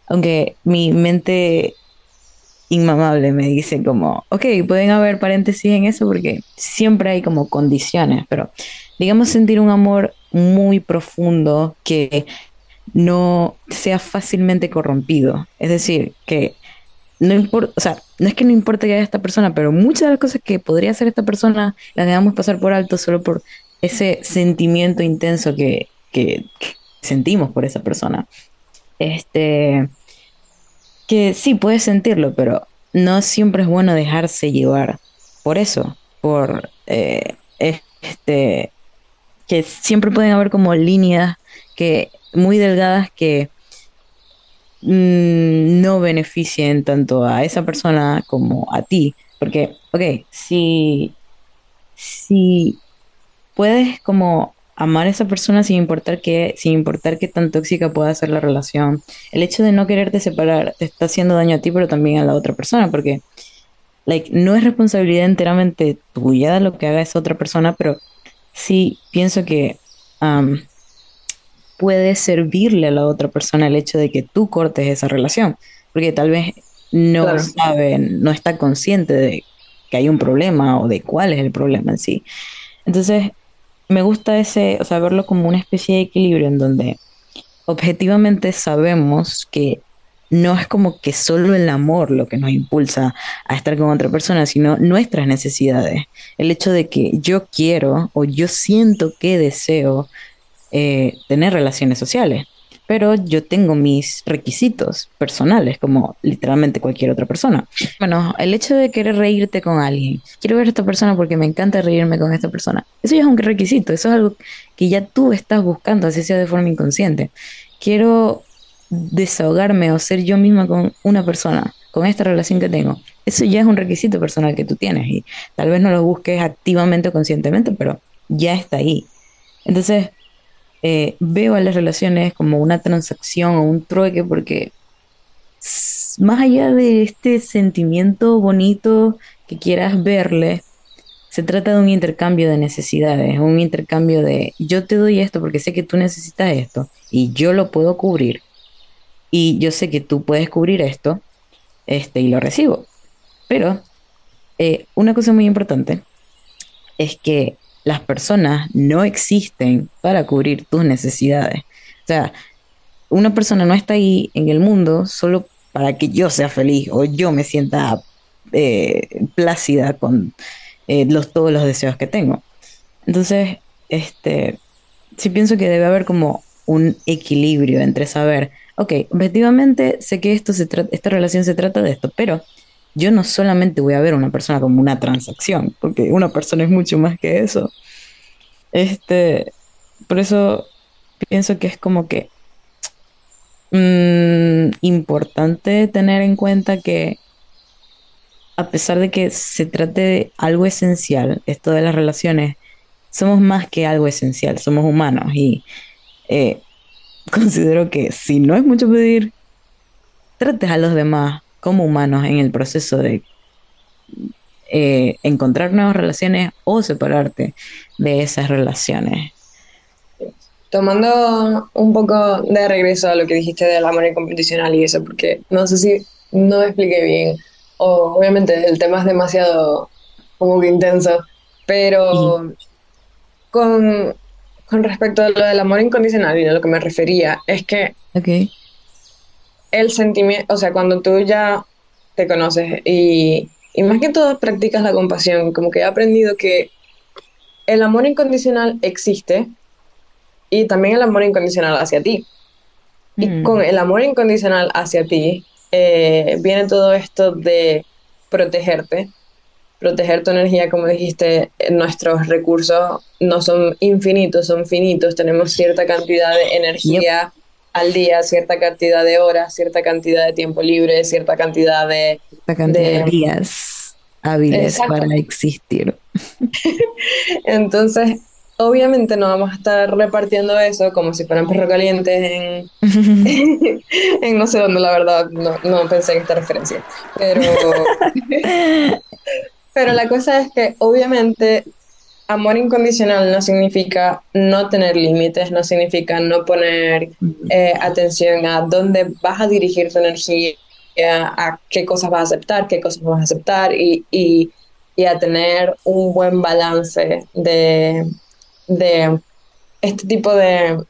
aunque mi mente inmamable me dice como, ok, pueden haber paréntesis en eso porque siempre hay como condiciones, pero digamos sentir un amor muy profundo que no sea fácilmente corrompido. Es decir, que no importa, o sea, no es que no importe que haya esta persona, pero muchas de las cosas que podría hacer esta persona las dejamos pasar por alto solo por ese sentimiento intenso que, que, sentimos por esa persona. Este, que sí, puedes sentirlo, pero no siempre es bueno dejarse llevar por eso, por eh, este, que siempre pueden haber como líneas que muy delgadas que mm, no beneficien tanto a esa persona como a ti. Porque, ok, si, si puedes como amar a esa persona sin importar que, sin importar qué tan tóxica pueda ser la relación, el hecho de no quererte separar te está haciendo daño a ti, pero también a la otra persona, porque like, no es responsabilidad enteramente tuya de lo que haga esa otra persona, pero sí pienso que puede servirle a la otra persona el hecho de que tú cortes esa relación, porque tal vez no sabe, no está consciente de que hay un problema o de cuál es el problema en sí. Entonces, me gusta ese, o sea, verlo como una especie de equilibrio en donde objetivamente sabemos que no es como que solo el amor lo que nos impulsa a estar con otra persona, sino nuestras necesidades. El hecho de que yo quiero o yo siento que deseo eh, tener relaciones sociales, pero yo tengo mis requisitos personales, como literalmente cualquier otra persona. Bueno, el hecho de querer reírte con alguien, quiero ver a esta persona porque me encanta reírme con esta persona, eso ya es un requisito, eso es algo que ya tú estás buscando, así sea de forma inconsciente. Quiero desahogarme o ser yo misma con una persona, con esta relación que tengo. Eso ya es un requisito personal que tú tienes y tal vez no lo busques activamente o conscientemente, pero ya está ahí. Entonces, eh, veo a las relaciones como una transacción o un trueque porque más allá de este sentimiento bonito que quieras verle, se trata de un intercambio de necesidades, un intercambio de yo te doy esto porque sé que tú necesitas esto y yo lo puedo cubrir y yo sé que tú puedes cubrir esto este, y lo recibo. Pero eh, una cosa muy importante es que las personas no existen para cubrir tus necesidades. O sea, una persona no está ahí en el mundo solo para que yo sea feliz o yo me sienta eh, plácida con eh, los, todos los deseos que tengo. Entonces, este, sí pienso que debe haber como un equilibrio entre saber, ok, objetivamente sé que esto se esta relación se trata de esto, pero yo no solamente voy a ver a una persona como una transacción, porque una persona es mucho más que eso. Este, por eso pienso que es como que mm, importante tener en cuenta que a pesar de que se trate de algo esencial, esto de las relaciones, somos más que algo esencial, somos humanos y eh, considero que si no es mucho pedir, trates a los demás como humanos en el proceso de eh, encontrar nuevas relaciones o separarte de esas relaciones. Tomando un poco de regreso a lo que dijiste del amor incondicional y eso, porque no sé si no me expliqué bien, o obviamente el tema es demasiado como que intenso, pero con, con respecto a lo del amor incondicional y a lo que me refería, es que okay el sentimiento, o sea, cuando tú ya te conoces y, más que todo practicas la compasión, como que he aprendido que el amor incondicional existe y también el amor incondicional hacia ti. Y mm. con el amor incondicional hacia ti eh, viene todo esto de protegerte, proteger tu energía, como dijiste, nuestros recursos no son infinitos, son finitos, tenemos cierta cantidad de energía al día cierta cantidad de horas, cierta cantidad de tiempo libre, cierta cantidad de, de... días hábiles para existir. Entonces, obviamente no vamos a estar repartiendo eso como si fueran perros calientes en, en no sé dónde, la verdad, no, no pensé en esta referencia. Pero, pero la cosa es que obviamente amor incondicional no significa no tener límites, no significa no poner eh, atención a dónde vas a dirigir tu energía, a qué cosas vas a aceptar, qué cosas no vas a aceptar y, y, a tener un buen balance de, de este tipo de,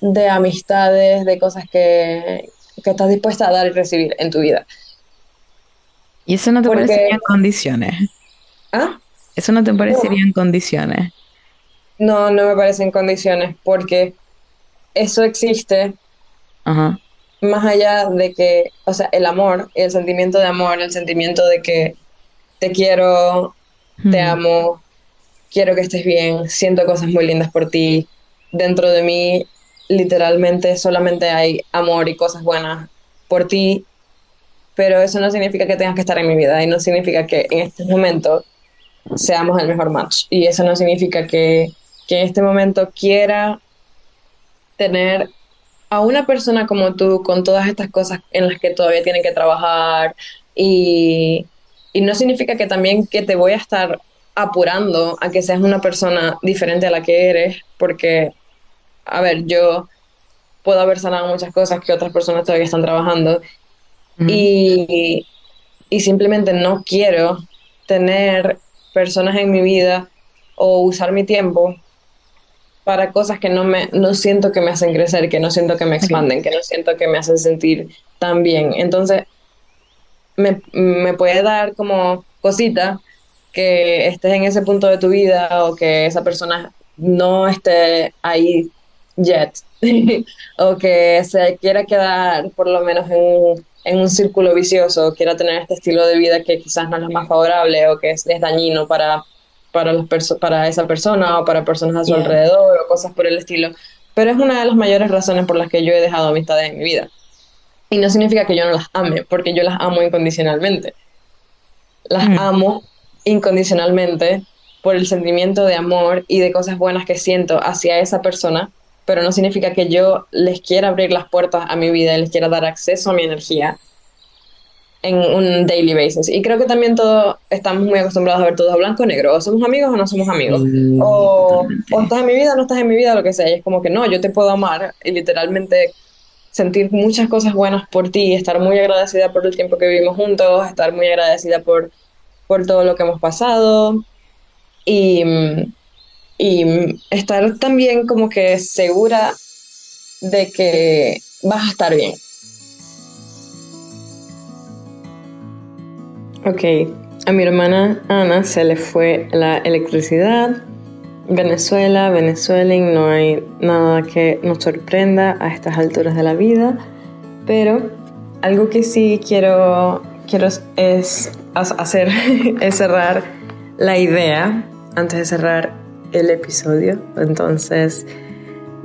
de amistades, de cosas que, que estás dispuesta a dar y recibir en tu vida. ¿Y eso no te Porque- parecería en condiciones? ¿Ah? ¿Eso no te parecería en condiciones? No, no me parecen condiciones, porque eso existe Ajá. más allá de que, o sea, el amor, el sentimiento de amor, el sentimiento de que te quiero, te amo, quiero que estés bien, siento cosas muy lindas por ti. Dentro de mí, literalmente, solamente hay amor y cosas buenas por ti, pero eso no significa que tengas que estar en mi vida y no significa que en este momento seamos el mejor match. Y eso no significa que, que en este momento quiera tener a una persona como tú con todas estas cosas en las que todavía tienen que trabajar. Y, y no significa que también que te voy a estar apurando a que seas una persona diferente a la que eres, porque, a ver, yo puedo haber sanado muchas cosas que otras personas todavía están trabajando. Y, y simplemente no quiero tener personas en mi vida o usar mi tiempo para cosas que no me no siento que me hacen crecer, que no siento que me expanden, que no siento que me hacen sentir tan bien. Entonces, me, me puede dar como cosita que estés en ese punto de tu vida o que esa persona no esté ahí yet o que se quiera quedar por lo menos en un, en un círculo vicioso, quiera tener este estilo de vida que quizás no es lo más favorable o que es, es dañino para, para, las perso- para esa persona o para personas a su Yeah. alrededor o cosas por el estilo. Pero es una de las mayores razones por las que yo he dejado amistades en mi vida. Y no significa que yo no las ame, porque yo las amo incondicionalmente. Las Mm. amo incondicionalmente por el sentimiento de amor y de cosas buenas que siento hacia esa persona, pero no significa que yo les quiera abrir las puertas a mi vida y les quiera dar acceso a mi energía en un daily basis. Y creo que también todo estamos muy acostumbrados a ver todo blanco o negro, o somos amigos o no somos amigos. O, o estás en mi vida o no estás en mi vida, lo que sea. Y es como que no, yo te puedo amar y literalmente sentir muchas cosas buenas por ti, estar muy agradecida por el tiempo que vivimos juntos, estar muy agradecida por, por todo lo que hemos pasado y, mm, y estar también como que segura de que vas a estar bien. Ok, a mi hermana Ana se le fue la electricidad. Venezuela, Venezuela, no hay nada que nos sorprenda a estas alturas de la vida, pero algo que sí quiero, quiero es ha- hacer es cerrar la idea antes de cerrar el episodio. Entonces,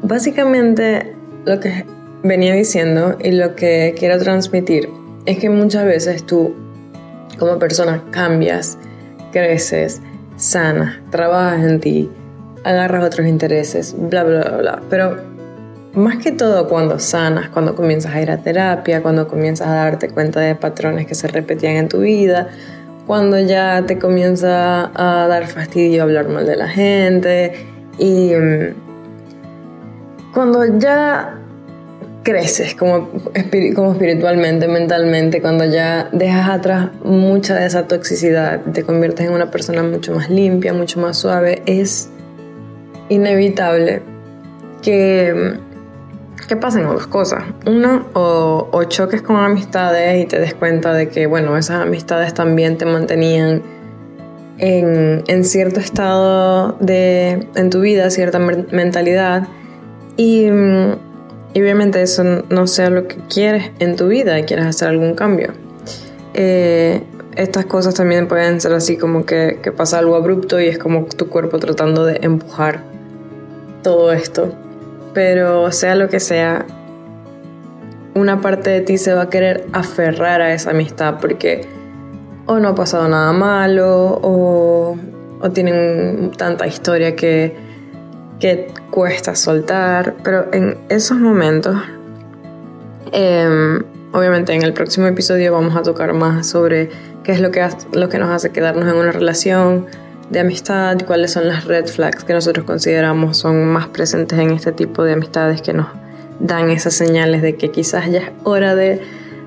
básicamente lo que venía diciendo y lo que quiero transmitir es que muchas veces tú como persona cambias, creces, sanas, trabajas en ti, agarras otros intereses, bla, bla, bla, bla. Pero más que todo cuando sanas, cuando comienzas a ir a terapia, cuando comienzas a darte cuenta de patrones que se repetían en tu vida, cuando ya te comienza a dar fastidio hablar mal de la gente y mm, cuando ya creces como, como espiritualmente, mentalmente, cuando ya dejas atrás mucha de esa toxicidad, te conviertes en una persona mucho más limpia, mucho más suave, es inevitable que, que pasen dos cosas. Uno, o, o choques con amistades y te des cuenta de que, bueno, esas amistades también te mantenían en, cierto estado de, en tu vida, cierta mentalidad. Y, y obviamente eso no sea lo que quieres en tu vida y quieres hacer algún cambio. Eh, estas cosas también pueden ser así como que pasa algo abrupto y es como tu cuerpo tratando de empujar todo esto. Pero sea lo que sea, una parte de ti se va a querer aferrar a esa amistad porque o no ha pasado nada malo o, tienen tanta historia que, que cuesta soltar. Pero en esos momentos, em, obviamente en el próximo episodio vamos a tocar más sobre qué es lo que, lo que nos hace quedarnos en una relación de amistad, cuáles son las red flags que nosotros consideramos son más presentes en este tipo de amistades que nos dan esas señales de que quizás ya es hora de,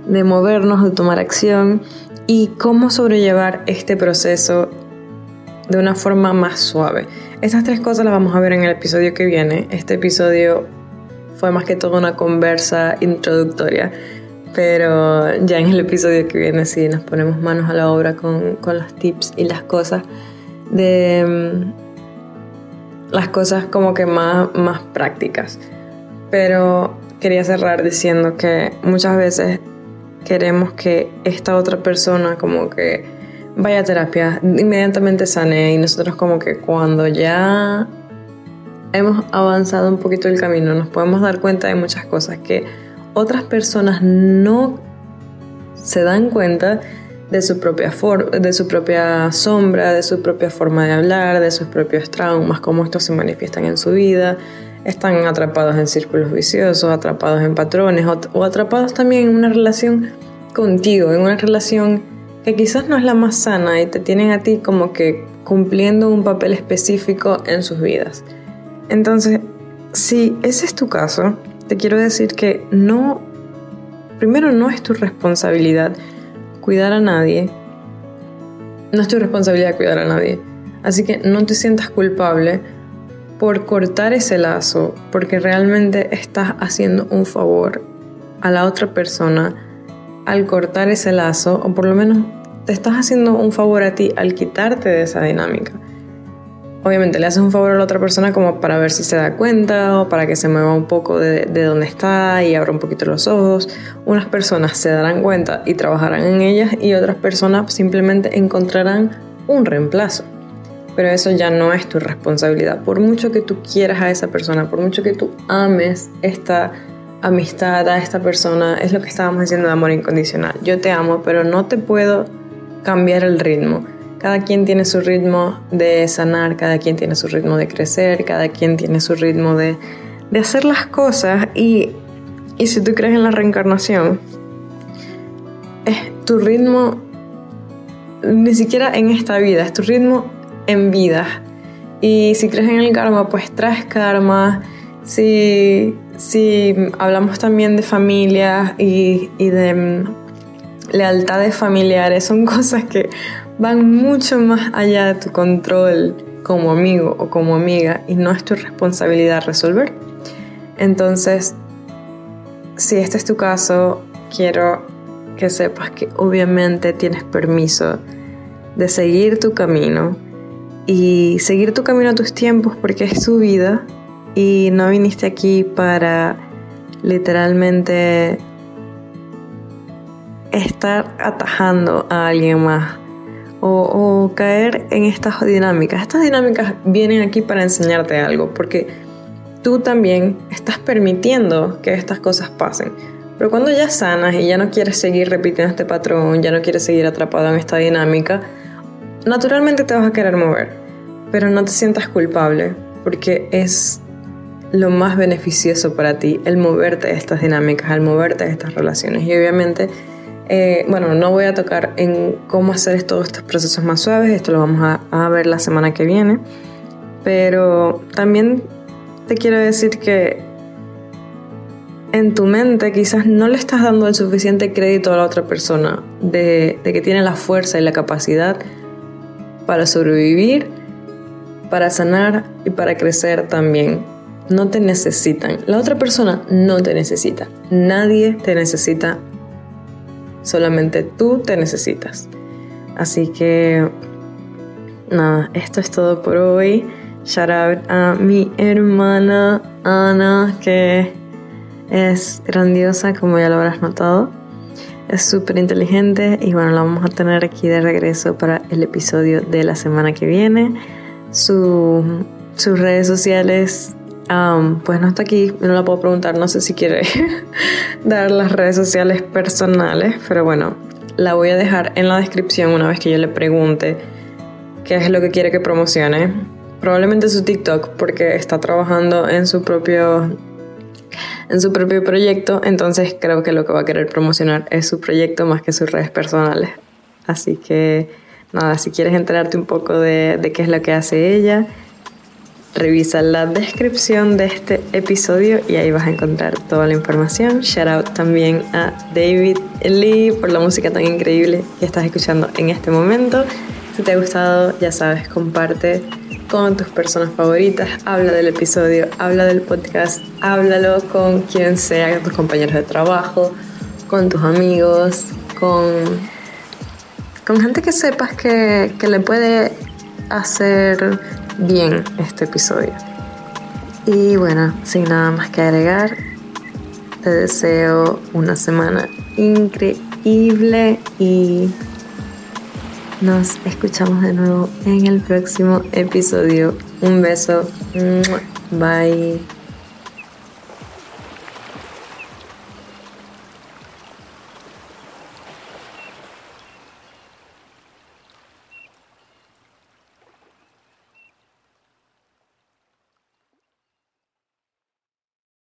de movernos, de tomar acción y cómo sobrellevar este proceso de una forma más suave. Estas tres cosas las vamos a ver en el episodio que viene. Este episodio fue más que todo una conversa introductoria. Pero ya en el episodio que viene sí nos ponemos manos a la obra con, con los tips y las cosas de mm, las cosas como que más, más prácticas. Pero quería cerrar diciendo que muchas veces queremos que esta otra persona como que vaya a terapia, inmediatamente sane y nosotros como que cuando ya hemos avanzado un poquito el camino nos podemos dar cuenta de muchas cosas que otras personas no se dan cuenta de su propia de su propia sombra, de su propia forma de hablar, de sus propios traumas, cómo estos se manifiestan en su vida, están atrapados en círculos viciosos, atrapados en patrones o, atrapados también en una relación contigo, en una relación que quizás no es la más sana y te tienen a ti como que cumpliendo un papel específico en sus vidas. Entonces, si ese es tu caso, te quiero decir que no, primero no es tu responsabilidad cuidar a nadie, no es tu responsabilidad cuidar a nadie. Así que no te sientas culpable por cortar ese lazo, porque realmente estás haciendo un favor a la otra persona al cortar ese lazo, o por lo menos te estás haciendo un favor a ti al quitarte de esa dinámica. Obviamente le haces un favor a la otra persona como para ver si se da cuenta o para que se mueva un poco de, de donde está y abra un poquito los ojos. Unas personas se darán cuenta y trabajarán en ellas y otras personas simplemente encontrarán un reemplazo pero eso ya no es tu responsabilidad. Por mucho que tú quieras a esa persona, por mucho que tú ames esta amistad a esta persona, es lo que estábamos diciendo de amor incondicional. Yo te amo, pero no te puedo cambiar el ritmo. Cada quien tiene su ritmo de sanar, cada quien tiene su ritmo de crecer, cada quien tiene su ritmo de, de hacer las cosas y, y si tú crees en la reencarnación, es tu ritmo, ni siquiera en esta vida, es tu ritmo en vida. Y si crees en el karma, pues traes karma. Si, si hablamos también de familia y, y de mm, lealtades familiares, son cosas que van mucho más allá de tu control como amigo o como amiga y no es tu responsabilidad resolver. Entonces, si este es tu caso, quiero que sepas que obviamente tienes permiso de seguir tu camino y seguir tu camino a tus tiempos porque es tu vida y no viniste aquí para literalmente estar atajando a alguien más o, caer en estas dinámicas. Estas dinámicas vienen aquí para enseñarte algo porque tú también estás permitiendo que estas cosas pasen. Pero cuando ya sanas y ya no quieres seguir repitiendo este patrón, ya no quieres seguir atrapado en esta dinámica, naturalmente te vas a querer mover, pero no te sientas culpable porque es lo más beneficioso para ti el moverte de estas dinámicas, el moverte de estas relaciones. Y obviamente, eh, bueno, no voy a tocar en cómo hacer todos estos procesos más suaves, esto lo vamos a, ver la semana que viene, pero también te quiero decir que en tu mente quizás no le estás dando el suficiente crédito a la otra persona de, de que tiene la fuerza y la capacidad para sobrevivir, para sanar y para crecer también. No te necesitan. La otra persona no te necesita. Nadie te necesita. Solamente tú te necesitas. Así que, nada, esto es todo por hoy. Shout out a mi hermana Ana, que es grandiosa, como ya lo habrás notado es súper inteligente y bueno, la vamos a tener aquí de regreso para el episodio de la semana que viene. sus redes sociales, pues no está aquí, no la puedo preguntar, no sé si quiere dar las redes sociales personales, pero bueno, la voy a dejar en la descripción una vez que yo le pregunte qué es lo que quiere que promocione. Probablemente su TikTok, porque está trabajando en su propio en su propio proyecto, entonces creo que lo que va a querer promocionar es su proyecto más que sus redes personales. Así que nada, si quieres enterarte un poco de, de qué es lo que hace ella, revisa la descripción de este episodio y ahí vas a encontrar toda la información. Shout out también a David Lee por la música tan increíble que estás escuchando en este momento. Si te ha gustado, ya sabes, comparte con tus personas favoritas, habla del episodio, habla del podcast, háblalo con quien sea, tus compañeros de trabajo, con tus amigos, con, con gente que sepas que, que le puede hacer bien este episodio. Y bueno, sin nada más que agregar, te deseo una semana increíble y nos escuchamos de nuevo en el próximo episodio. Un beso. Bye.